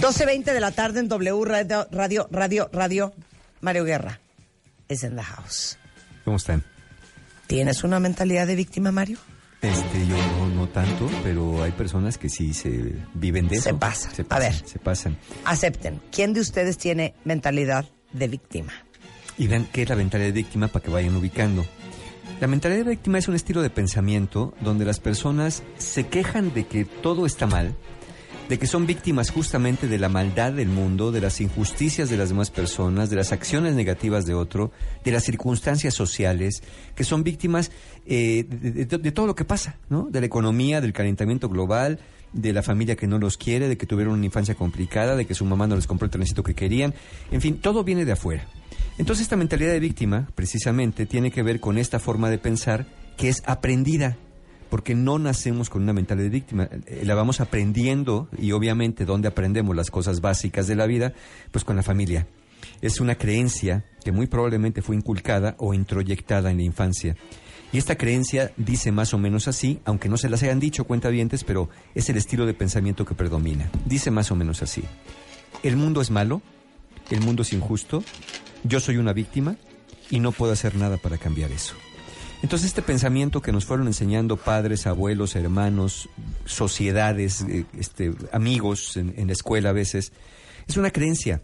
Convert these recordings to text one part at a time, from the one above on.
12.20 de la tarde en W Radio, Radio, Radio, Radio. Mario Guerra es en the house. ¿Cómo están? ¿Tienes una mentalidad de víctima, Mario? Este, yo no, no tanto, pero hay personas que sí se viven de eso. Se pasan. Se A pasan, ver. Se pasan. Acepten. ¿Quién de ustedes tiene mentalidad de víctima? Y vean qué es la mentalidad de víctima para que vayan ubicando. La mentalidad de víctima es un estilo de pensamiento donde las personas se quejan de que todo está mal, de que son víctimas justamente de la maldad del mundo, de las injusticias de las demás personas, de las acciones negativas de otro, de las circunstancias sociales, que son víctimas eh, de, todo lo que pasa, ¿no? De la economía, del calentamiento global, de la familia que no los quiere, de que tuvieron una infancia complicada, de que su mamá no les compró el trencito que querían, en fin, todo viene de afuera. Entonces esta mentalidad de víctima, precisamente, tiene que ver con esta forma de pensar que es aprendida, porque no nacemos con una mentalidad de víctima, eh, la vamos aprendiendo y obviamente donde aprendemos las cosas básicas de la vida, pues con la familia. Es una creencia que muy probablemente fue inculcada o introyectada en la infancia. Y esta creencia dice más o menos así, aunque no se las hayan dicho cuentavientes, pero es el estilo de pensamiento que predomina. Dice más o menos así. El mundo es malo, el mundo es injusto, yo soy una víctima y no puedo hacer nada para cambiar eso. Entonces este pensamiento que nos fueron enseñando padres, abuelos, hermanos, sociedades, eh, este, amigos en, en la escuela a veces, es una creencia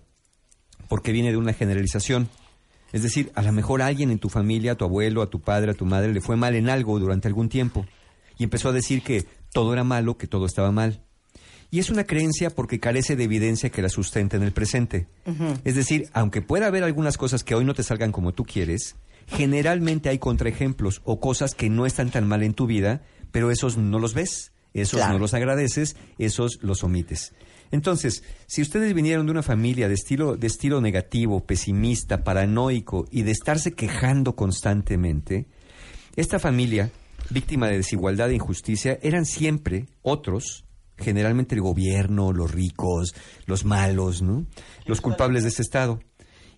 porque viene de una generalización. Es decir, a lo mejor a alguien en tu familia, a tu abuelo, a tu padre, a tu madre, le fue mal en algo durante algún tiempo y empezó a decir que todo era malo, que todo estaba mal. Y es una creencia porque carece de evidencia que la sustente en el presente. Es decir, aunque pueda haber algunas cosas que hoy no te salgan como tú quieres, generalmente hay contraejemplos o cosas que no están tan mal en tu vida, pero esos no los ves, esos Claro. no los agradeces, esos los omites. Entonces, si ustedes vinieron de una familia de estilo, de estilo negativo, pesimista, paranoico y de estarse quejando constantemente, esta familia, víctima de desigualdad e injusticia, eran siempre otros, generalmente el gobierno, los ricos, los malos, ¿no? Los culpables de ese estado.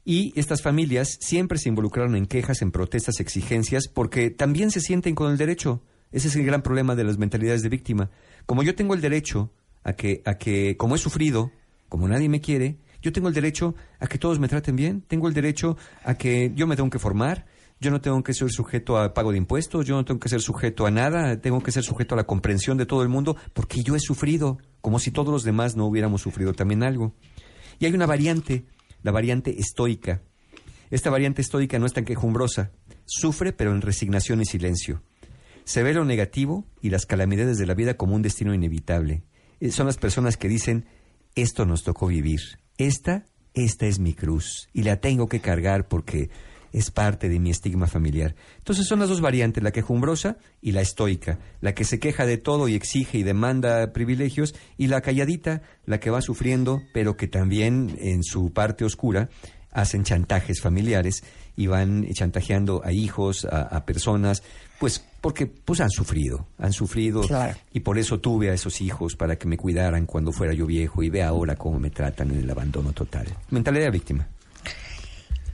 Y estas familias siempre se involucraron en quejas, en protestas, exigencias, porque también se sienten con el derecho. Ese es el gran problema de las mentalidades de víctima. Como yo tengo el derecho a que, a que, como he sufrido, como nadie me quiere, yo tengo el derecho a que todos me traten bien, tengo el derecho a que yo me tengo que formar, yo no tengo que ser sujeto a pago de impuestos, yo no tengo que ser sujeto a nada, tengo que ser sujeto a la comprensión de todo el mundo, porque yo he sufrido, como si todos los demás no hubiéramos sufrido también algo. Y hay una variante, la variante estoica. Esta variante estoica no es tan quejumbrosa, sufre pero en resignación y silencio. Se ve lo negativo y las calamidades de la vida como un destino inevitable. Eh, Son las personas que dicen, esto nos tocó vivir, esta, esta es mi cruz y la tengo que cargar porque es parte de mi estigma familiar. Entonces son las dos variantes, la quejumbrosa y la estoica, la que se queja de todo y exige y demanda privilegios, y la calladita, la que va sufriendo, pero que también en su parte oscura hacen chantajes familiares y van chantajeando a hijos, a, a personas, pues porque pues han sufrido, han sufrido Claro. y por eso tuve a esos hijos para que me cuidaran cuando fuera yo viejo y ve ahora cómo me tratan en el abandono total. Mentalidad de víctima.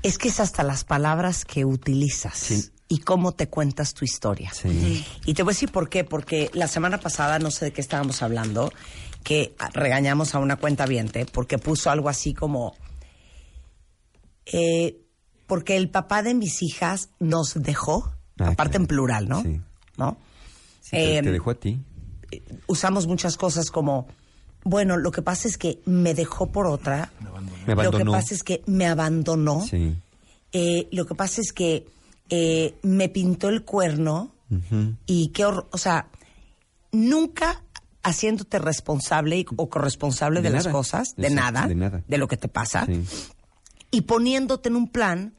Es que es hasta las palabras que utilizas Sí. y cómo te cuentas tu historia. Sí. Y te voy a decir por qué, porque la semana pasada, no sé de qué estábamos hablando, que regañamos a una cuenta porque puso algo así como, eh, porque el papá de mis hijas nos dejó, Ah, aparte claro. en plural, ¿no? Sí. ¿No? Sí, te, Em, te dejó a ti. usamos muchas cosas como, bueno, lo que pasa es que me dejó por otra, Me lo que abandonó. pasa es que me abandonó, Sí. eh, lo que pasa es que eh, me pintó el cuerno y qué horror, o sea, nunca haciéndote responsable y- o corresponsable de, De las cosas, de nada, de nada. de lo que te pasa, Sí. y poniéndote en un plan,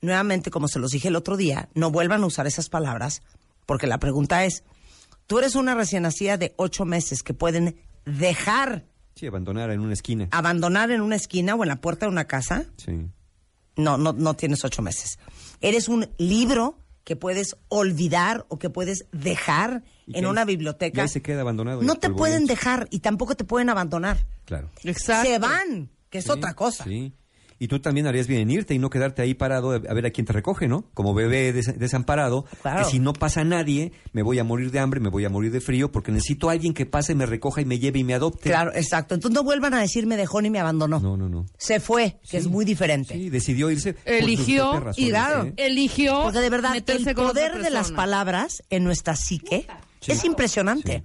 nuevamente, como se los dije el otro día, no vuelvan a usar esas palabras, porque la pregunta es, tú eres una recién nacida de ocho meses que pueden dejar, Sí, abandonar en una esquina. abandonar en una esquina o en la puerta de una casa, Sí. no, no, no tienes ocho meses. Eres un libro que puedes olvidar o que puedes dejar en ahí- una y biblioteca. ahí se queda abandonado. No te pueden dejar y tampoco te pueden abandonar. Claro. Exacto. Se van, que es Sí, otra cosa. Sí. Y tú también harías bien en irte y no quedarte ahí parado a ver a quién te recoge, ¿no? Como bebé des- desamparado, Claro. que si no pasa nadie, me voy a morir de hambre, me voy a morir de frío, porque necesito a alguien que pase, me recoja y me lleve y me adopte. Claro, exacto. Entonces no vuelvan a decir me dejó ni me abandonó. No, no, no. Se fue, que es muy diferente. Sí, decidió irse. Eligió razones, y claro, ¿eh? eligió Porque de verdad, el poder de las palabras en nuestra psique es impresionante.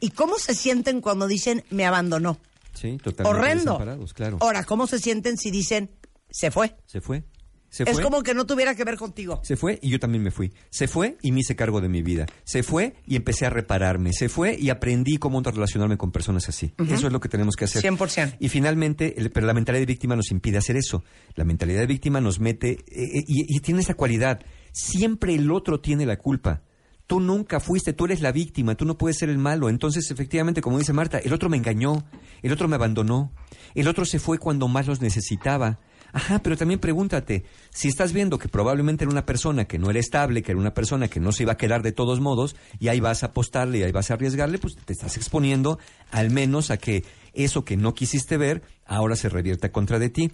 ¿Y cómo se sienten cuando dicen me abandonó? Sí, totalmente Horrendo. claro. Ahora, ¿cómo se sienten si dicen se fue? Se fue. Se Es fue. como que no tuviera que ver contigo. Se fue y yo también me fui. Se fue y me hice cargo de mi vida. Se fue y empecé a repararme. Se fue y aprendí cómo relacionarme con personas así. Eso es lo que tenemos que hacer. 100%. Y finalmente, el- pero la mentalidad de víctima nos impide hacer eso. La mentalidad de víctima nos mete eh, eh, y, y tiene esa cualidad. Siempre el otro tiene la culpa. Tú nunca fuiste, tú eres la víctima, tú no puedes ser el malo. Entonces, efectivamente, como dice Marta, el otro me engañó, el otro me abandonó, el otro se fue cuando más los necesitaba. Ajá, pero también pregúntate, si estás viendo que probablemente era una persona que no era estable, que era una persona que no se iba a quedar de todos modos, y ahí vas a apostarle y ahí vas a arriesgarle, pues te estás exponiendo al menos a que eso que no quisiste ver ahora se revierta contra de ti.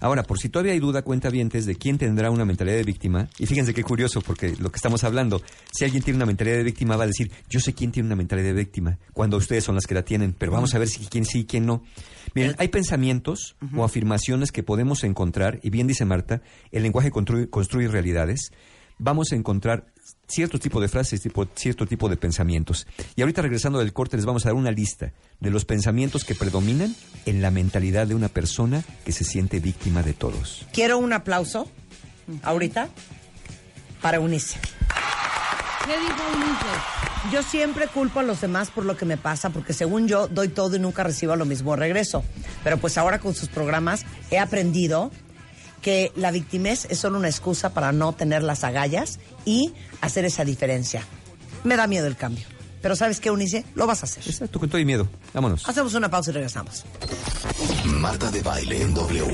Ahora, por si todavía hay duda, cuenta vientes de quién tendrá una mentalidad de víctima, y fíjense qué curioso, porque lo que estamos hablando, si alguien tiene una mentalidad de víctima, va a decir, yo sé quién tiene una mentalidad de víctima, cuando ustedes son las que la tienen, pero vamos a ver si quién sí y quién no. Miren, hay pensamientos o afirmaciones que podemos encontrar, y bien dice Marta, el lenguaje construye, construye realidades, vamos a encontrar cierto tipo de frases, tipo, cierto tipo de pensamientos. Y ahorita regresando del corte les vamos a dar una lista de los pensamientos que predominan en la mentalidad de una persona que se siente víctima de todos. Quiero un aplauso ahorita para Unice. ¿Qué dijo Ulises? Yo siempre culpo a los demás por lo que me pasa, porque según yo doy todo y nunca recibo lo mismo regreso. Pero pues ahora con sus programas he aprendido que la victimez es solo una excusa para no tener las agallas y hacer esa diferencia. Me da miedo el cambio. Pero ¿sabes qué, Unice? Lo vas a hacer. Exacto, con todo y miedo. Vámonos. Hacemos una pausa y regresamos. Marta de Baile en W.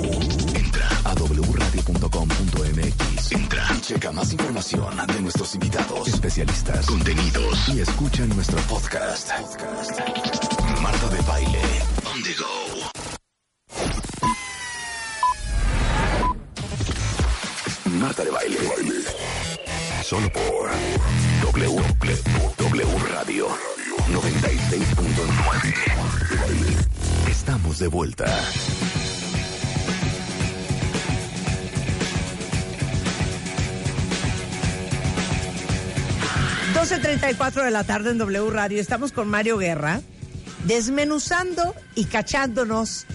Entra a wradio.com.mx. Entra y checa más información de nuestros invitados, especialistas, contenidos y escucha nuestro podcast. Podcast. Marta de Baile on the go. Solo por W, Radio 96.9. Estamos de vuelta. 12.34 de la tarde en W Radio. Estamos con Mario Guerra, desmenuzando y cachándonos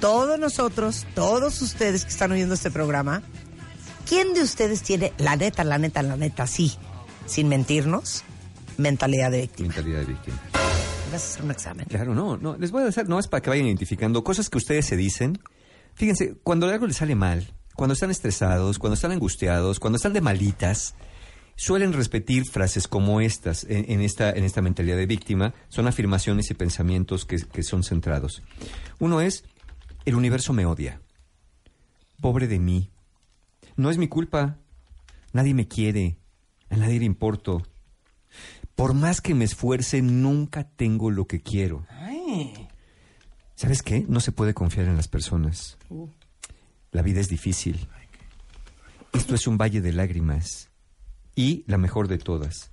todos nosotros, todos ustedes que están oyendo este programa. ¿Quién de ustedes tiene, la neta, la neta, la neta, sí, sin mentirnos, mentalidad de víctima? Mentalidad de víctima. Vas a hacer un examen. Claro, no, no. Les voy a hacer, no es para que vayan identificando cosas que ustedes se dicen. Fíjense, cuando algo les sale mal, cuando están estresados, cuando están angustiados, cuando están de malitas, suelen repetir frases como estas en, en esta, en esta mentalidad de víctima. Son afirmaciones y pensamientos que, que son centrados. Uno es, el universo me odia. Pobre de mí. No es mi culpa. Nadie me quiere. A nadie le importo. Por más que me esfuerce, nunca tengo lo que quiero. ¿Sabes qué? No se puede confiar en las personas. La vida es difícil. Esto es un valle de lágrimas. Y la mejor de todas.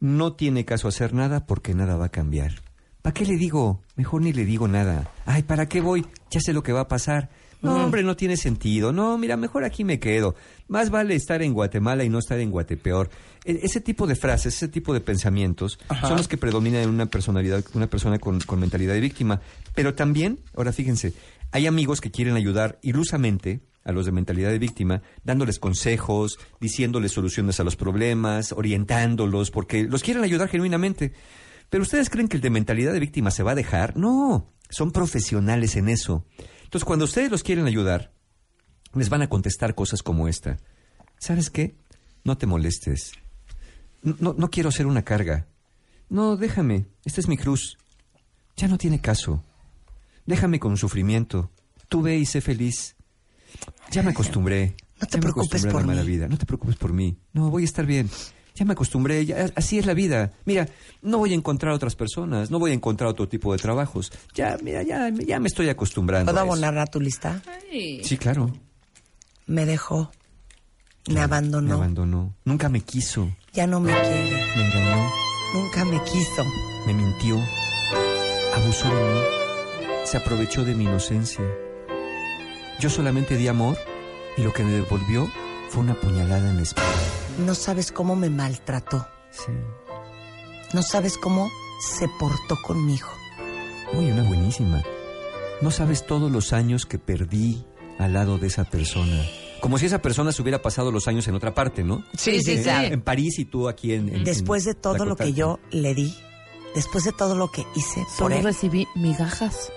No tiene caso hacer nada porque nada va a cambiar. ¿Para qué le digo? Mejor ni le digo nada. Ay, ¿para qué voy? Ya sé lo que va a pasar. No, hombre, no tiene sentido. No, mira, mejor aquí me quedo. Más vale estar en Guatemala y no estar en Guatepeor. E- ese tipo de frases, ese tipo de pensamientos son los que predominan en una personalidad, una persona con, con mentalidad de víctima. Pero también, ahora fíjense, hay amigos que quieren ayudar ilusamente a los de mentalidad de víctima, dándoles consejos, diciéndoles soluciones a los problemas, orientándolos, porque los quieren ayudar genuinamente. Pero ustedes creen que el de mentalidad de víctima se va a dejar? No, son profesionales en eso. Entonces, cuando ustedes los quieren ayudar, les van a contestar cosas como esta. ¿Sabes qué? No te molestes. No, no, no quiero ser una carga. No, déjame. Esta es mi cruz. Ya no tiene caso. Déjame con sufrimiento. Tú ve y sé feliz. Ya me acostumbré. No te Ya me preocupes a la por mala mí. vida. No te preocupes por mí. No, voy a estar bien. Ya me acostumbré, ya, así es la vida. Mira, no voy a encontrar otras personas, no voy a encontrar otro tipo de trabajos. Ya, mira, ya, ya me estoy acostumbrando. ¿Puedo a abonar a tu lista? Ay. Sí, claro. Me dejó. Me Claro, abandonó. Me abandonó. Nunca me quiso. Ya no me quiere. Me engañó. Nunca me quiso. Me mintió. Abusó de mí. Se aprovechó de mi inocencia. Yo solamente di amor y lo que me devolvió fue una puñalada en la espalda. No sabes cómo me maltrató. Sí. No sabes cómo se portó conmigo. Uy, una buenísima. No sabes todos los años que perdí al lado de esa persona. Como si esa persona se hubiera pasado los años en otra parte, ¿no? Sí, sí, sí. En París y tú aquí en... en- Después de todo lo que yo le di, después de todo lo que hice por Solo él, recibí migajas.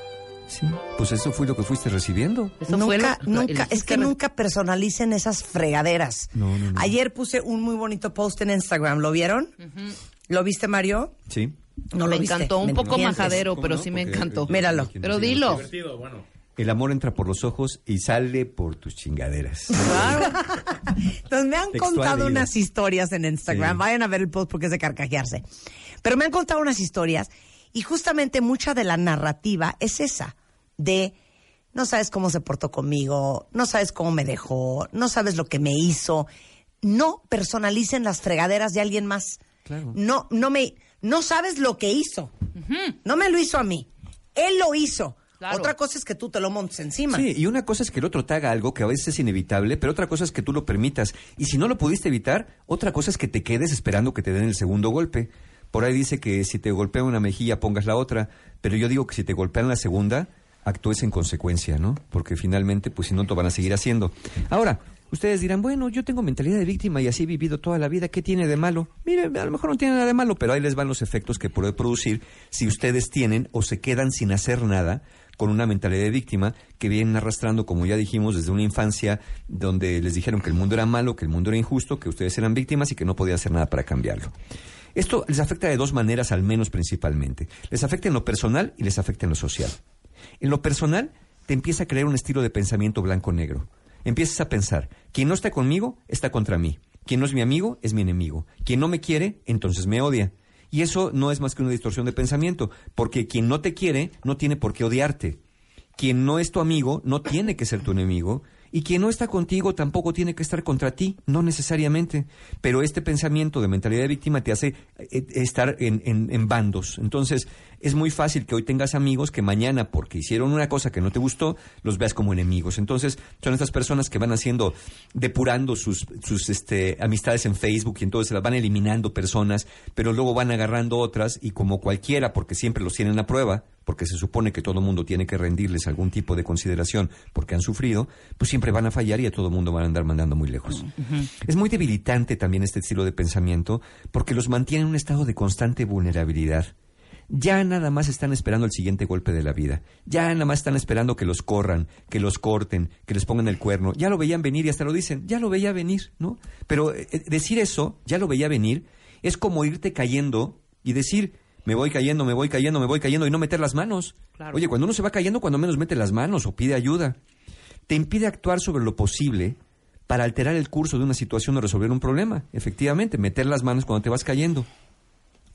Sí, pues eso fue lo que fuiste recibiendo. Eso fue nunca, lo- nunca, es que nunca personalicen esas fregaderas. No, no, no. Ayer puse un muy bonito post en Instagram, ¿lo vieron? ¿Lo viste, Mario? Sí. No me lo viste. encantó, un me poco majadero, ¿Cómo pero no? sí me encantó. Míralo. Pero dilo. El amor entra por los ojos y sale por tus chingaderas. Claro. Entonces me han Textual contado leído. unas historias en Instagram. Sí. Vayan a ver el post porque es de carcajearse. Pero me han contado unas historias y justamente mucha de la narrativa es esa, de no sabes cómo se portó conmigo, no sabes cómo me dejó, no sabes lo que me hizo. No personalicen las fregaderas de alguien más. Claro. No, no me, no sabes lo que hizo. No me lo hizo a mí. Él lo hizo. Claro. Otra cosa es que tú te lo montes encima. Sí, y una cosa es que el otro te haga algo que a veces es inevitable, pero otra cosa es que tú lo permitas. Y si no lo pudiste evitar, otra cosa es que te quedes esperando que te den el segundo golpe. Por ahí dice que si te golpea una mejilla, pongas la otra, pero yo digo que si te golpean la segunda, actúes en consecuencia, ¿no? Porque finalmente, pues si no, te van a seguir haciendo. Ahora, ustedes dirán, bueno, yo tengo mentalidad de víctima y así he vivido toda la vida, ¿qué tiene de malo? Mire, a lo mejor no tiene nada de malo, pero ahí les van los efectos que puede producir si ustedes tienen o se quedan sin hacer nada con una mentalidad de víctima que vienen arrastrando, como ya dijimos, desde una infancia donde les dijeron que el mundo era malo, que el mundo era injusto, que ustedes eran víctimas y que no podían hacer nada para cambiarlo. Esto les afecta de dos maneras, al menos principalmente. Les afecta en lo personal y les afecta en lo social. En lo personal, te empieza a crear un estilo de pensamiento blanco-negro. Empiezas a pensar, quien no está conmigo, está contra mí. Quien no es mi amigo, es mi enemigo. Quien no me quiere, entonces me odia. Y eso no es más que una distorsión de pensamiento, porque quien no te quiere, no tiene por qué odiarte. Quien no es tu amigo, no tiene que ser tu enemigo. Y quien no está contigo tampoco tiene que estar contra ti, no necesariamente. Pero este pensamiento de mentalidad de víctima te hace eh, estar en, en- en bandos. Entonces, es muy fácil que hoy tengas amigos que mañana, porque hicieron una cosa que no te gustó, los veas como enemigos. Entonces, son estas personas que van haciendo, depurando sus, sus este, amistades en Facebook y entonces se las van eliminando personas, pero luego van agarrando otras y como cualquiera, porque siempre los tienen a prueba, porque se supone que todo mundo tiene que rendirles algún tipo de consideración porque han sufrido, pues siempre van a fallar y a todo mundo van a andar mandando muy lejos. Es muy debilitante también este estilo de pensamiento porque los mantiene en un estado de constante vulnerabilidad. Ya nada más están esperando el siguiente golpe de la vida. Ya nada más están esperando que los corran, que los corten, que les pongan el cuerno. Ya lo veían venir y hasta lo dicen, ya lo veía venir, ¿no? Pero eh, decir eso, ya lo veía venir, es como irte cayendo y decir, me voy cayendo, me voy cayendo, me voy cayendo y no meter las manos. Claro. Oye, cuando uno se va cayendo, cuando menos mete las manos o pide ayuda. Te impide actuar sobre lo posible para alterar el curso de una situación o resolver un problema. Efectivamente, meter las manos cuando te vas cayendo.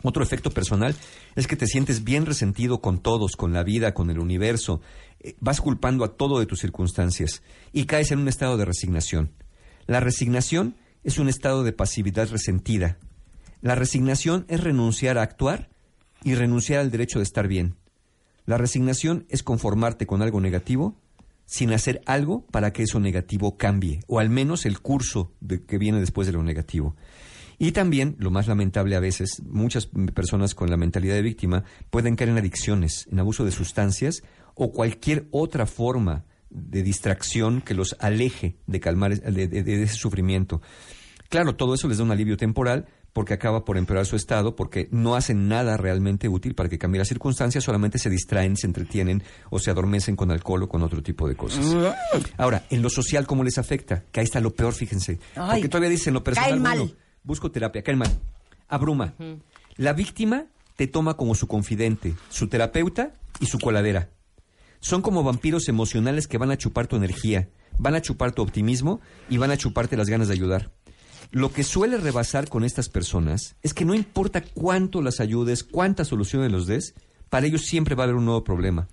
Otro efecto personal es que te sientes bien resentido con todos, con la vida, con el universo. Eh, Vas culpando a todo de tus circunstancias y caes en un estado de resignación. La resignación es un estado de pasividad resentida. La resignación es renunciar a actuar y renunciar al derecho de estar bien. La resignación es conformarte con algo negativo sin hacer algo para que eso negativo cambie, o al menos el curso de, que viene después de lo negativo. Y también, lo más lamentable a veces, muchas personas con la mentalidad de víctima pueden caer en adicciones, en abuso de sustancias o cualquier otra forma de distracción que los aleje de calmar de, de- de ese sufrimiento. Claro, todo eso les da un alivio temporal porque acaba por empeorar su estado, porque no hacen nada realmente útil para que cambie las circunstancias, solamente se distraen, se entretienen o se adormecen con alcohol o con otro tipo de cosas. Ahora, en lo social, ¿cómo les afecta? Que ahí está lo peor, fíjense. Ay, porque todavía dicen lo personal. caen mal. bueno, busco terapia, caen mal. Abruma. La víctima te toma como su confidente, su terapeuta y su coladera. Son como vampiros emocionales que van a chupar tu energía, van a chupar tu optimismo y van a chuparte las ganas de ayudar. Lo que suele rebasar con estas personas es que no importa cuánto las ayudes, cuántas soluciones los des, para ellos siempre va a haber un nuevo problema.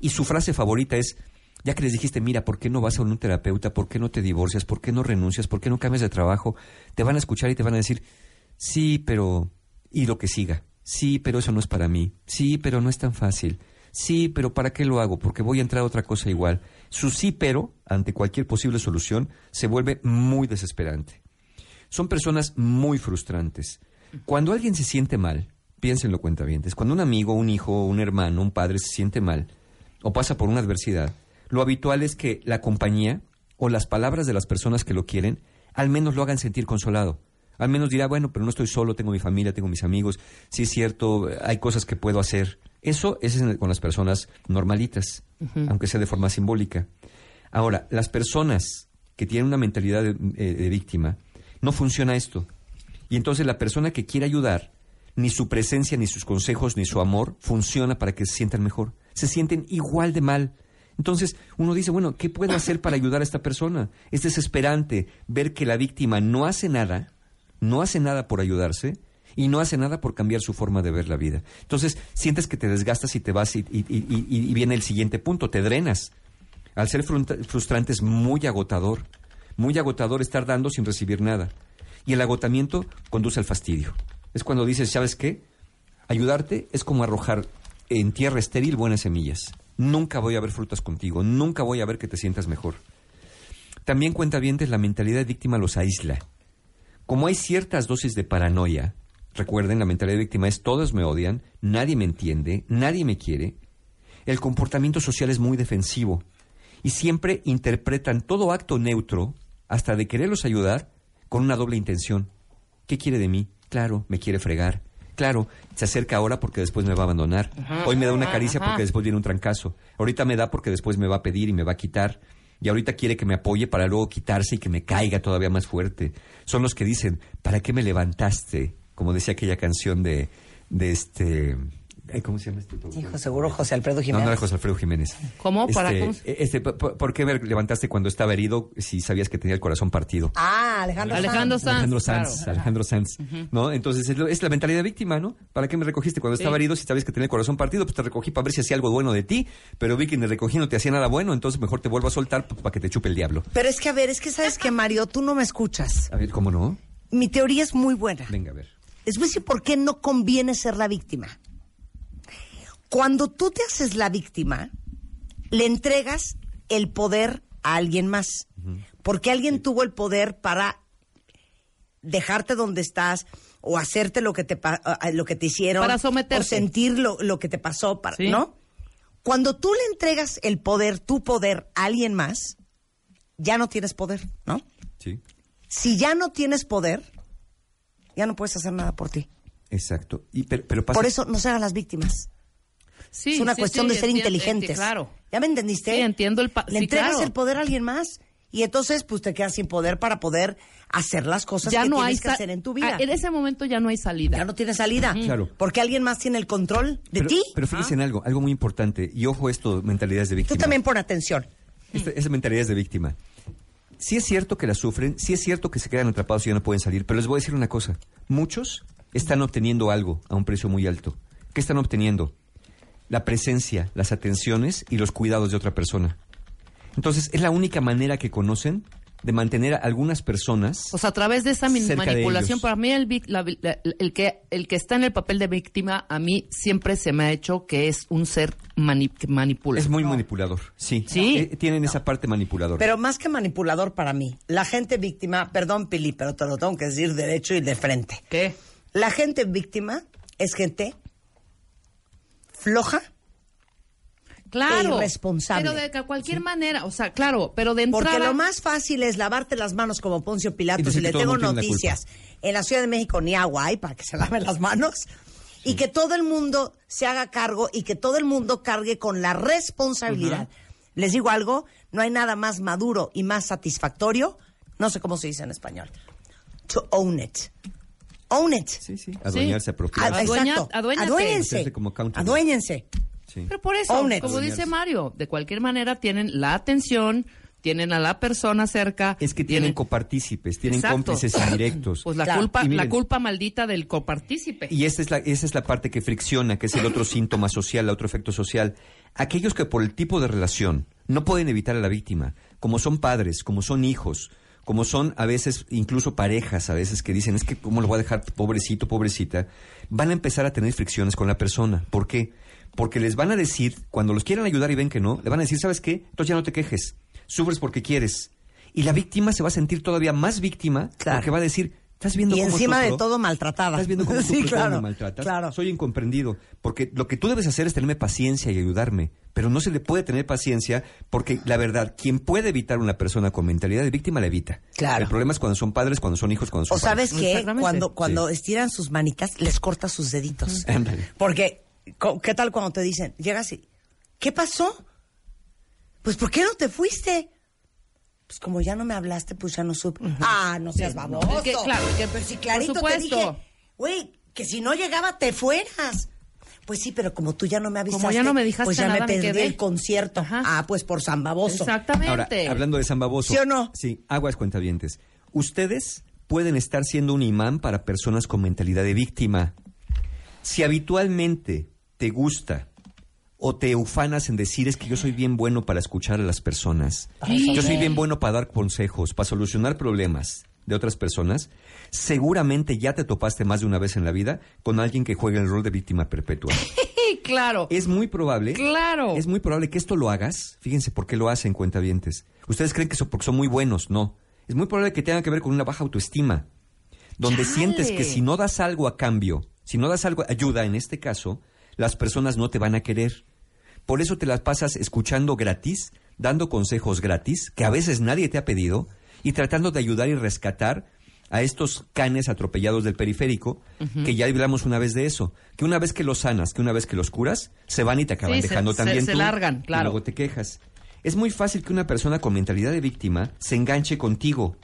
Y su frase favorita es, ya que les dijiste, mira, ¿por qué no vas a un terapeuta? ¿Por qué no te divorcias? ¿Por qué no renuncias? ¿Por qué no cambias de trabajo? Te van a escuchar y te van a decir, sí, pero... Y lo que siga. Sí, pero eso no es para mí. Sí, pero no es tan fácil. Sí, pero ¿para qué lo hago? Porque voy a entrar a otra cosa igual. Su sí, pero, ante cualquier posible solución, se vuelve muy desesperante. Son personas muy frustrantes. Cuando alguien se siente mal, piénsenlo cuentavientes, cuando un amigo, un hijo, un hermano, un padre se siente mal o pasa por una adversidad, lo habitual es que la compañía o las palabras de las personas que lo quieren al menos lo hagan sentir consolado. Al menos dirá, bueno, pero no estoy solo, tengo mi familia, tengo mis amigos, sí es cierto, hay cosas que puedo hacer. Eso es con las personas normalitas, aunque sea de forma simbólica. Ahora, las personas que tienen una mentalidad de, eh, de víctima, no funciona esto. Y entonces la persona que quiere ayudar, ni su presencia, ni sus consejos, ni su amor funciona para que se sientan mejor. Se sienten igual de mal. Entonces uno dice, bueno, ¿qué puedo hacer para ayudar a esta persona? Es desesperante ver que la víctima no hace nada, no hace nada por ayudarse y no hace nada por cambiar su forma de ver la vida. Entonces sientes que te desgastas y te vas y, viene el siguiente punto, te drenas. Al ser frustrante es muy agotador, muy agotador estar dando sin recibir nada. Y el agotamiento conduce al fastidio. Es cuando dices, ¿sabes qué? Ayudarte es como arrojar en tierra estéril buenas semillas. Nunca voy a ver frutas contigo, nunca voy a ver que te sientas mejor. También cuenta bien la mentalidad de víctima los aísla. Como hay ciertas dosis de paranoia, recuerden, la mentalidad de víctima es todos me odian, nadie me entiende, nadie me quiere, el comportamiento social es muy defensivo y siempre interpretan todo acto neutro, hasta de quererlos ayudar, con una doble intención. ¿Qué quiere de mí? Claro, me quiere fregar. Claro, se acerca ahora porque después me va a abandonar. Hoy me da una caricia porque después viene un trancazo. Ahorita me da porque después me va a pedir y me va a quitar. Y ahorita quiere que me apoye para luego quitarse y que me caiga todavía más fuerte. Son los que dicen, ¿para qué me levantaste? Como decía aquella canción de, de este... ¿Cómo se llama este? Hijo, seguro José Alfredo No, Jiménez. no era José Alfredo Jiménez. ¿Cómo? ¿Para Este, cómo este, ¿por- qué me levantaste cuando estaba herido si sabías que tenía el corazón partido? Ah, Alejandro, Alejandro Sanz. Sanz. Alejandro Sanz, claro. Alejandro Sanz, ¿no? Entonces es, la mentalidad de víctima, ¿no? ¿Para qué me recogiste cuando estaba herido si sabías que tenía el corazón partido? Pues te recogí para ver si hacía algo bueno de ti, pero vi que ni recogí no te hacía nada bueno, entonces mejor te vuelvo a soltar para que te chupe el diablo. Pero es que, a ver, es que sabes que, Mario, tú no me escuchas. A ver, ¿cómo no? Mi teoría es muy buena. Venga, a ver. Les voy a decir por qué no conviene ser la víctima. Cuando tú te haces la víctima, le entregas el poder a alguien más. Porque alguien tuvo el poder para dejarte donde estás o hacerte lo que te, pa- a- lo que te hicieron. Para someterte. O sentir lo, lo que te pasó, para, Sí. ¿no? Cuando tú le entregas el poder, tu poder, a alguien más, ya no tienes poder, ¿no? Sí, Si ya no tienes poder, ya no puedes hacer nada por ti. exacto. Y, pero, pero pasa... Por eso no se hagan las víctimas. Sí, es una sí, cuestión sí, de ser entiendo, inteligentes. enti- Claro. ¿Ya me entendiste? Sí, entiendo el pa- Le sí, entregas claro. el poder a alguien más y entonces pues te quedas sin poder para poder hacer las cosas Ya que no tienes hay que hacer en tu vida. Ah, en ese momento ya no hay salida. Ya no tienes salida. Claro. Porque alguien más tiene el control de pero, ti. Pero fíjense en algo, algo muy importante. Y ojo esto, mentalidades de Tú víctima. también pon atención. Esta, esa mentalidad es de víctima. Sí es cierto que la sufren, sí es cierto que se quedan atrapados y ya no pueden salir, pero les voy a decir una cosa. Muchos están obteniendo algo a un precio muy alto. ¿Qué están obteniendo? La presencia, las atenciones y los cuidados de otra persona. Entonces, es la única manera que conocen de mantener a algunas personas O sea, a través de esa manipulación, para mí el, vic- la vi- la- el, que, el que está en el papel de víctima, a mí siempre se me ha hecho que es un ser mani- que manipula. es muy manipulador. Sí, Sí. Eh, tienen esa parte manipuladora. Pero más que manipulador para mí, la gente víctima, perdón Pili, pero te lo tengo que decir derecho y de frente. ¿Qué? La gente víctima es gente floja, Claro. irresponsable. Pero de cualquier manera, o sea, claro, pero de entrada... Porque lo más fácil es lavarte las manos como Poncio Y Pilatos decir y que le tengo la noticias. En la Ciudad de México ni agua hay para que se laven las manos. Y que todo el mundo se haga cargo y que todo el mundo cargue con la responsabilidad. Les digo algo, no hay nada más maduro y más satisfactorio, no sé cómo se dice en español, to own it. Own it. Sí, sí. Adueñarse, apropiarse. Exacto. Aduéñense. Como accountable. Aduéñense. Sí. Pero por eso, Own it. como dice. Mario, de cualquier manera tienen la atención, tienen a la persona cerca. Es que tienen copartícipes, tienen Exacto. cómplices indirectos. Pues la Claro. culpa, miren- la culpa maldita del copartícipe. Y esa es, la, esa es la parte que fricciona, que es el otro síntoma social, el otro efecto social. Aquellos que por el tipo de relación no pueden evitar a la víctima, como son padres, como son hijos, como son a veces incluso parejas, a veces que dicen, es que cómo lo voy a dejar pobrecito, pobrecita, van a empezar a tener fricciones con la persona. ¿Por qué? Porque les van a decir, cuando los quieran ayudar y ven que no, le van a decir, ¿sabes qué? Entonces ya no te quejes, sufres porque quieres. Y la víctima se va a sentir todavía más víctima Claro. porque va a decir, ¿estás viendo Y cómo encima de todo maltratada. Estás viendo cómo sí, sufro y cómo claro, me maltratas. claro. Soy incomprendido. Porque lo que tú debes hacer es tenerme paciencia y ayudarme. Pero no se le puede tener paciencia porque, la verdad, quien puede evitar a una persona con mentalidad de víctima la evita. Claro. El problema es cuando son padres, cuando son hijos, cuando son O sabes qué, cuando, cuando Sí. estiran sus manitas, les corta sus deditos. Porque, ¿qué tal cuando te dicen, llegas y, ¿qué pasó? Pues, ¿por qué no te fuiste? Pues como ya no me hablaste, pues ya no supe. Ah, no seas baboso. Es que, claro, es que, pero si por clarito te dije, güey, que si no llegaba te fueras. Pues sí, pero como tú ya no me avisaste, Como ya no me dijaste pues ya nada, me me perdí quedé. el concierto. Ajá. Ah, pues por San Baboso. Exactamente. Ahora, hablando de San Baboso. ¿Sí o no? Sí, aguas cuentavientes. Ustedes pueden estar siendo un imán para personas con mentalidad de víctima. Si habitualmente te gusta o te ufanas en decir es que yo soy bien bueno para escuchar a las personas, yo soy bien bueno para dar consejos, para solucionar problemas de otras personas, seguramente ya te topaste más de una vez en la vida con alguien que juega el rol de víctima perpetua. Claro. Es muy probable. Claro. Es muy probable que esto lo hagas. Fíjense por qué lo hacen, cuentavientes. Ustedes creen que son porque son muy buenos. No. Es muy probable que tenga que ver con una baja autoestima. Donde Chale. sientes que si no das algo a cambio, si no das algo, ayuda en este caso, las personas no te van a querer. Por eso te las pasas escuchando gratis, dando consejos gratis, que a veces nadie te ha pedido, y tratando de ayudar y rescatar a estos canes atropellados del periférico, que ya hablamos una vez de eso, que una vez que los sanas, que una vez que los curas, se van y te acaban Sí, se- dejando se- también se tú, largan, y claro. luego te quejas. Es muy fácil que una persona con mentalidad de víctima se enganche contigo.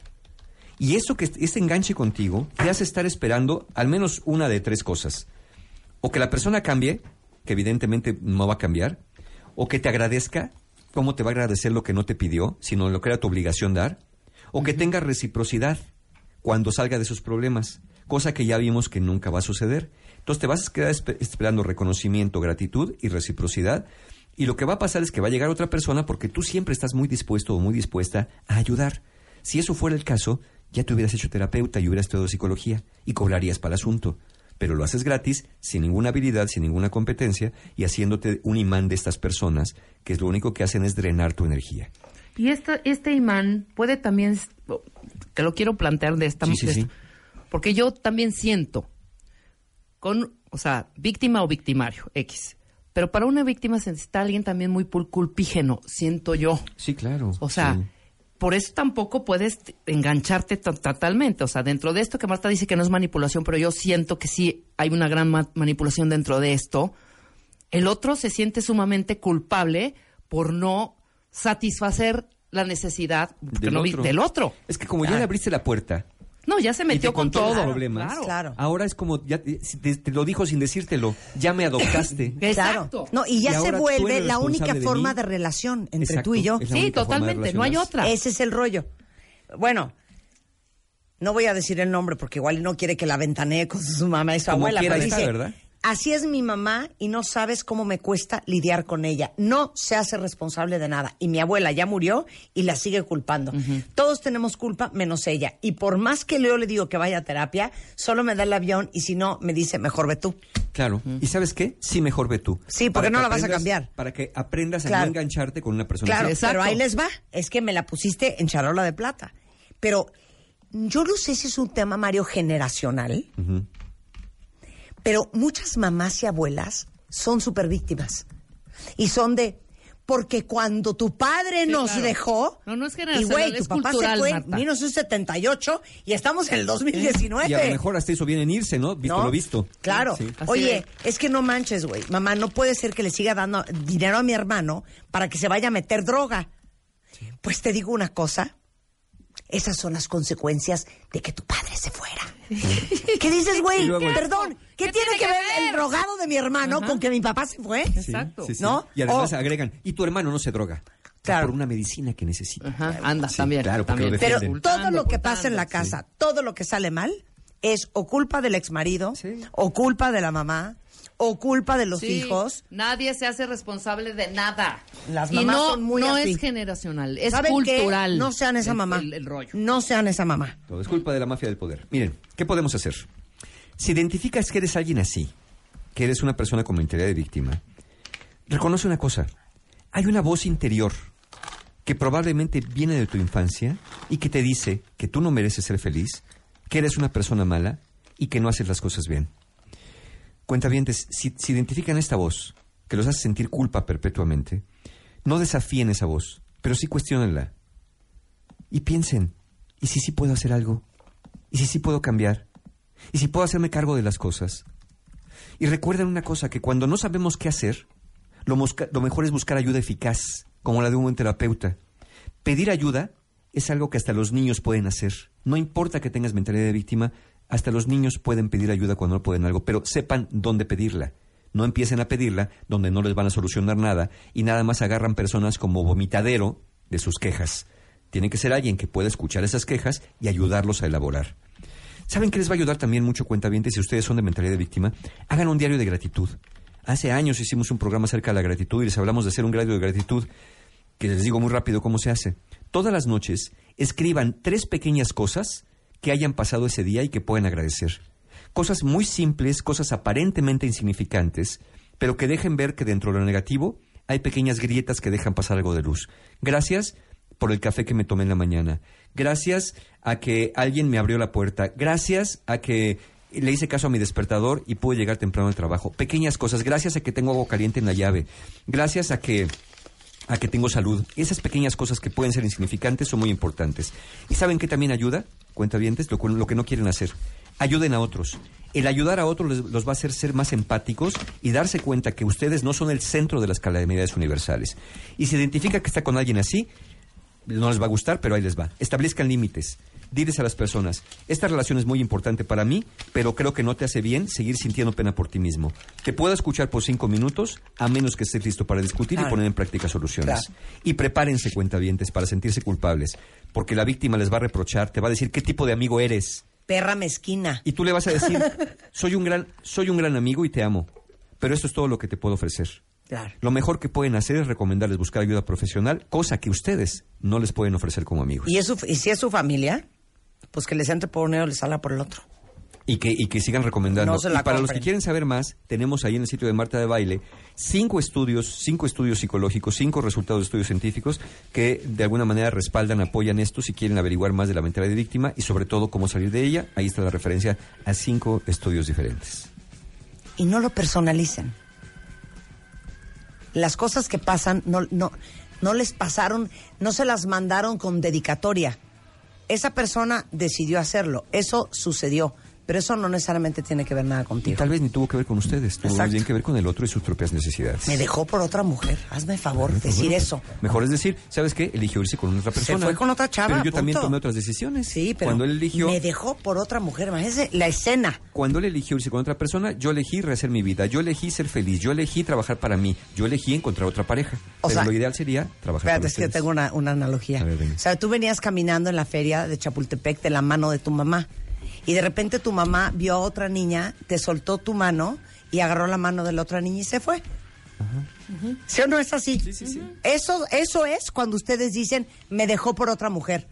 Y eso que ese enganche contigo te hace estar esperando al menos una de tres cosas. O que la persona cambie, que evidentemente no va a cambiar, o que te agradezca, cómo te va a agradecer lo que no te pidió, sino lo que era tu obligación dar, o que tenga reciprocidad cuando salga de sus problemas, cosa que ya vimos que nunca va a suceder. Entonces te vas a quedar espe- esperando reconocimiento, gratitud y reciprocidad, y lo que va a pasar es que va a llegar otra persona porque tú siempre estás muy dispuesto o muy dispuesta a ayudar. Si eso fuera el caso, ya te hubieras hecho terapeuta y hubieras estudiado psicología y cobrarías para el asunto. Pero lo haces gratis, sin ninguna habilidad, sin ninguna competencia y haciéndote un imán de estas personas que es lo único que hacen es drenar tu energía. Y esta, este imán puede también, te lo quiero plantear de esta Sí, sí, de sí. esta- Porque yo también siento, con, o sea, víctima o victimario, X. Pero para una víctima se necesita alguien también muy pul- culpígeno, siento yo. Sí, claro. O sea. Por eso tampoco puedes engancharte to- totalmente. O sea, dentro de esto que Marta dice que no es manipulación, pero yo siento que sí hay una gran ma- manipulación dentro de esto. El otro se siente sumamente culpable por no satisfacer la necesidad Del no otro. del otro. Es que como ya Ah. le abriste la puerta, No, ya se y metió te con contó los todo. problemas, Claro. Claro. ahora es como, ya te, te- lo dijo sin decírtelo, ya me adoptaste. Exacto. Claro. No, y ya Y se vuelve la única de forma mí. de relación entre Exacto, tú y yo. Sí, totalmente, no hay otra. Ese es el rollo. Bueno, no voy a decir el nombre porque igual no quiere que la ventanee con su mamá y su Como abuela. pero está, dice, ¿verdad? Así es mi mamá y no sabes cómo me cuesta lidiar con ella. No se hace responsable de nada. Y mi abuela ya murió y la sigue culpando. Todos tenemos culpa menos ella. Y por más que yo le digo que vaya a terapia, solo me da el avión y si no, me dice, mejor ve tú. Claro. ¿Y sabes qué? Sí, mejor ve tú. Sí, porque Para no la vas a cambiar. Para que aprendas a no engancharte con una persona Claro. Exacto. pero ahí les va. Es que me la pusiste en charola de plata. Pero yo no sé si es un tema, Mario, generacional. Pero muchas mamás y abuelas son súper víctimas. Y son de, porque cuando tu padre Sí, nos claro. dejó, No, no es y güey, tu es papá cultural, se fue Marta. en 1978 y estamos en el 2019. Y a lo mejor hasta eso viene en irse, ¿no? Visto ¿No? lo visto. Claro. Sí. Oye, es. es que no manches, güey. Mamá, no puede ser que le siga dando dinero a mi hermano para que se vaya a meter droga. Pues te digo una cosa. Esas son las consecuencias de que tu padre se fuera. ¿Qué dices, güey? Perdón, ¿qué, ¿Qué tiene tiene que que ver ver? el drogado de mi hermano Ajá. con que mi papá se fue? Exacto. sí, sí. ¿No? Y además agregan, y tu hermano no se droga. Claro. por una medicina que necesita. Ajá, anda, Sí, también. claro, también. lo Pero todo lo que pasa en la casa, todo lo que sale mal, es o culpa del exmarido, Sí. o culpa de la mamá, o culpa de los Sí, hijos. Nadie se hace responsable de nada. Las y mamás no, son muy no así. es generacional, es ¿Saben qué? cultural. No sean esa el- mamá. El, el rollo. No sean esa mamá. Todo es culpa de la mafia del poder. Miren, ¿qué podemos hacer? Si identificas que eres alguien así, que eres una persona con mentalidad de víctima, reconoce una cosa. Hay una voz interior que probablemente viene de tu infancia y que te dice que tú no mereces ser feliz, que eres una persona mala y que no haces las cosas bien. Cuentavientes, si, si identifican esta voz, que los hace sentir culpa perpetuamente, no desafíen esa voz, pero sí cuestionenla. Y piensen, ¿y si sí puedo hacer algo? ¿Y si sí puedo cambiar? ¿Y si puedo hacerme cargo de las cosas? Y recuerden una cosa, que cuando no sabemos qué hacer, lo, lo mejor es buscar ayuda eficaz, como la de un buen terapeuta. Pedir ayuda es algo que hasta los niños pueden hacer. No importa que tengas mentalidad de víctima, hasta los niños pueden pedir ayuda cuando no pueden algo, pero sepan dónde pedirla. No empiecen a pedirla donde no les van a solucionar nada y nada más agarran personas como vomitadero de sus quejas. Tiene que ser alguien que pueda escuchar esas quejas y ayudarlos a elaborar. ¿Saben qué les va a ayudar también mucho cuentavientes si ustedes son de mentalidad de víctima? Hagan un diario de gratitud. Hace años hicimos un programa acerca de la gratitud y les hablamos de hacer un diario de gratitud, que les digo muy rápido cómo se hace. Todas las noches escriban tres pequeñas cosas que hayan pasado ese día y que pueden agradecer. Cosas muy simples, cosas aparentemente insignificantes, pero que dejen ver que dentro de lo negativo hay pequeñas grietas que dejan pasar algo de luz. Gracias por el café que me tomé en la mañana. Gracias a que alguien me abrió la puerta. Gracias a que le hice caso a mi despertador y pude llegar temprano al trabajo. Pequeñas cosas. Gracias a que tengo agua caliente en la llave. Gracias a que a que tengo salud. Esas pequeñas cosas que pueden ser insignificantes son muy importantes. ¿Y saben qué también ayuda? Cuentavientes, lo, cu- lo que no quieren hacer. Ayuden a otros. El ayudar a otros les- los va a hacer ser más empáticos y darse cuenta que ustedes no son el centro de las calamidades universales. Y si identifica que está con alguien así, no les va a gustar, pero ahí les va. Establezcan límites. Diles a las personas, esta relación es muy importante para mí, pero creo que no te hace bien seguir sintiendo pena por ti mismo. Te puedo escuchar por cinco minutos, a menos que estés listo para discutir y poner en práctica soluciones. Claro. Y prepárense, cuentavientes, para sentirse culpables, porque la víctima les va a reprochar, te va a decir qué tipo de amigo eres. Perra mezquina. Y tú le vas a decir, soy un gran, soy un gran amigo y te amo, pero esto es todo lo que te puedo ofrecer. Claro. Lo mejor que pueden hacer es recomendarles buscar ayuda profesional, cosa que ustedes no les pueden ofrecer como amigos. Y, es su- y si es su familia, pues que les entre por un oído y les salga por el otro. Y que, y que sigan recomendando. No se la y para los que quieren saber más, tenemos ahí en el sitio de Marta de Baile cinco estudios, cinco estudios psicológicos, cinco resultados de estudios científicos que de alguna manera respaldan, apoyan esto si quieren averiguar más de la mentalidad de víctima y sobre todo cómo salir de ella. Ahí está la referencia a cinco estudios diferentes. Y no lo personalicen. Las cosas que pasan no, no, no les pasaron, no se las mandaron con dedicatoria. Esa persona decidió hacerlo, eso sucedió, pero eso no necesariamente tiene que ver nada Y contigo. tal vez ni tuvo que ver con ustedes, tuvo más bien que ver con el otro y sus propias necesidades. Me dejó por otra mujer, hazme favor, decir eso. Mejor es decir, ¿sabes qué? Eligió irse con otra persona. fue con otra chava, Pero yo también tomé otras decisiones. Sí, pero Cuando él eligió... me dejó por otra mujer, imagínese la escena. Cuando él eligió irse con otra persona, yo elegí rehacer mi vida, yo elegí ser feliz, yo elegí trabajar para mí, yo elegí encontrar otra pareja. O Pero sea, lo ideal sería trabajar Espérate, con es que ustedes. tengo una, una analogía. A ver, o sea, tú venías caminando en la feria de Chapultepec de la mano de tu mamá y de repente tu mamá vio a otra niña, te soltó tu mano y agarró la mano de la otra niña y se fue. ¿Sí o no es así? Sí, sí, sí. Eso, eso es cuando ustedes dicen, me dejó por otra mujer.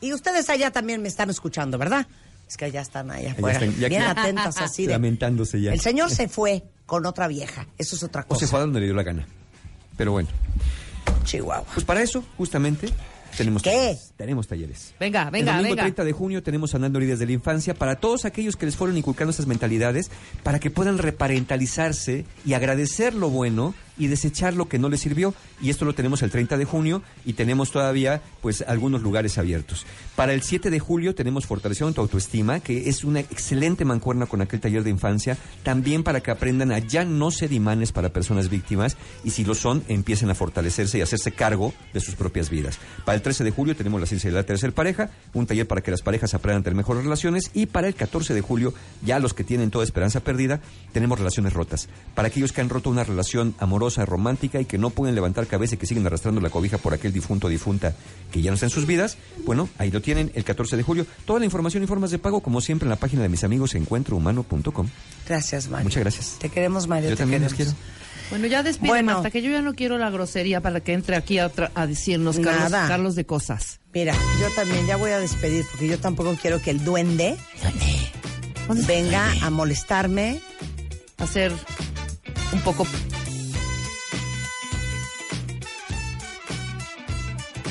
Y ustedes allá también me están escuchando, ¿verdad? Es que allá están allá afuera, están, bien atentas así de... Lamentándose ya. El señor se fue con otra vieja, eso es otra O cosa. se fue a donde le dio la gana. Pero bueno, Chihuahua. pues para eso, justamente, tenemos ¿Qué? talleres. Tenemos talleres. Venga, venga, el domingo venga. 30 de junio tenemos Sanando Heridas de la Infancia para todos aquellos que les fueron inculcando estas mentalidades para que puedan reparentalizarse y agradecer lo bueno y desechar lo que no les sirvió. Y esto lo tenemos el 30 de junio y tenemos todavía pues algunos lugares abiertos. Para el 7 de julio tenemos Fortaleciendo tu autoestima, que es una excelente mancuerna con aquel taller de infancia, también para que aprendan a ya no ser imanes para personas víctimas y si lo son, empiecen a fortalecerse y hacerse cargo de sus propias vidas. Para el 13 de julio tenemos la ciencia de la tercera pareja, un taller para que las parejas aprendan a tener mejores relaciones y para el 14 de julio, ya los que tienen toda esperanza perdida, tenemos relaciones rotas. Para aquellos que han roto una relación amorosa, amorosa, romántica y que no pueden levantar cabeza y que siguen arrastrando la cobija por aquel difunto o difunta que ya no está en sus vidas, bueno, ahí lo tienen el 14 de julio. Toda la información y formas de pago, como siempre, en la página de mis amigos encuentrohumano.com. Gracias, Mario. Muchas gracias. Te queremos, Mario. Yo te también los queremos. quiero. Bueno, ya despide, Bueno. Marta, que yo ya no quiero la grosería para que entre aquí a, tra- a decirnos Carlos, Nada. Carlos de cosas. Mira, yo también ya voy a despedir porque yo tampoco quiero que el duende venga a molestarme. Hacer un poco...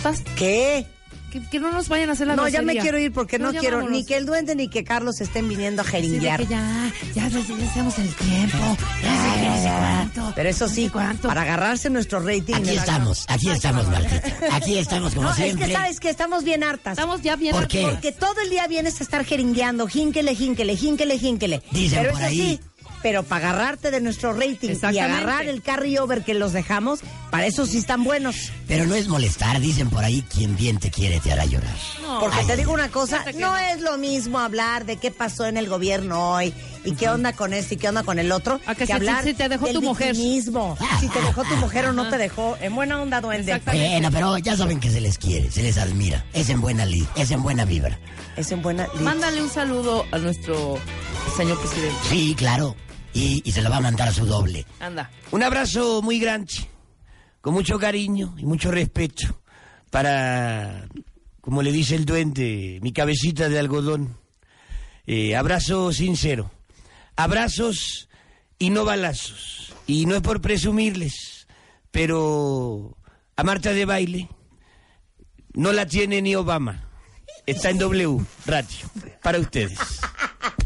¿Estás- ¿Qué? Que, que no nos vayan a hacer la No, ya me grosería. quiero ir porque no, ya quiero vámonos. ni que el duende ni que Carlos estén viniendo a Sí, jeringuear. que ya, ya, ya, ya estamos el tiempo. Ya no sé cuánto. Pero eso no sí, cuánto. para agarrarse nuestro rating. Aquí estamos, aquí estamos, Martita. Aquí estamos como No, es siempre. que sabes que estamos bien hartas. Estamos ya bien ¿Por qué? hartos. Porque todo el día vienes a estar jeringueando, jínquele, jínquele, jínquele, jínquele. Dicen pero por eso ahí. sí, pero para agarrarte de nuestro rating y agarrar el carryover que los dejamos, para eso sí están buenos. Pero no es molestar, dicen por ahí, quien bien te quiere te hará llorar. Porque te digo una cosa, que no es lo mismo hablar de qué pasó en el gobierno hoy y qué onda con esto y qué onda con el otro, A que si- hablar si te dejó del tu mujer. victimismo. Si te dejó tu mujer o no te dejó. En buena onda, duende. Bueno, pero ya saben que se les quiere, se les admira. Es en buena lid, es en buena vibra. Es en buena... Mándale un saludo a nuestro señor presidente. Sí, claro. Y, y se lo va a mandar a su doble. Anda. Un abrazo muy grande, con mucho cariño y mucho respeto para, como le dice el duende, mi cabecita de algodón. Eh, abrazo sincero. Abrazos y no balazos. Y no es por presumirles, pero a Marta de baile no la tiene ni Obama. Está en W Radio para ustedes.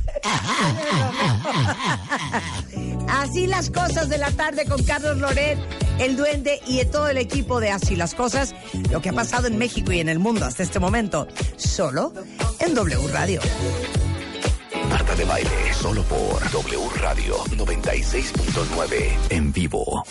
Así las cosas de la tarde con Carlos Loret, el duende y todo el equipo de Así las cosas. Lo que ha pasado en México y en el mundo hasta este momento, solo en W Radio. Marta de Baile, solo por W Radio 96.9 en vivo.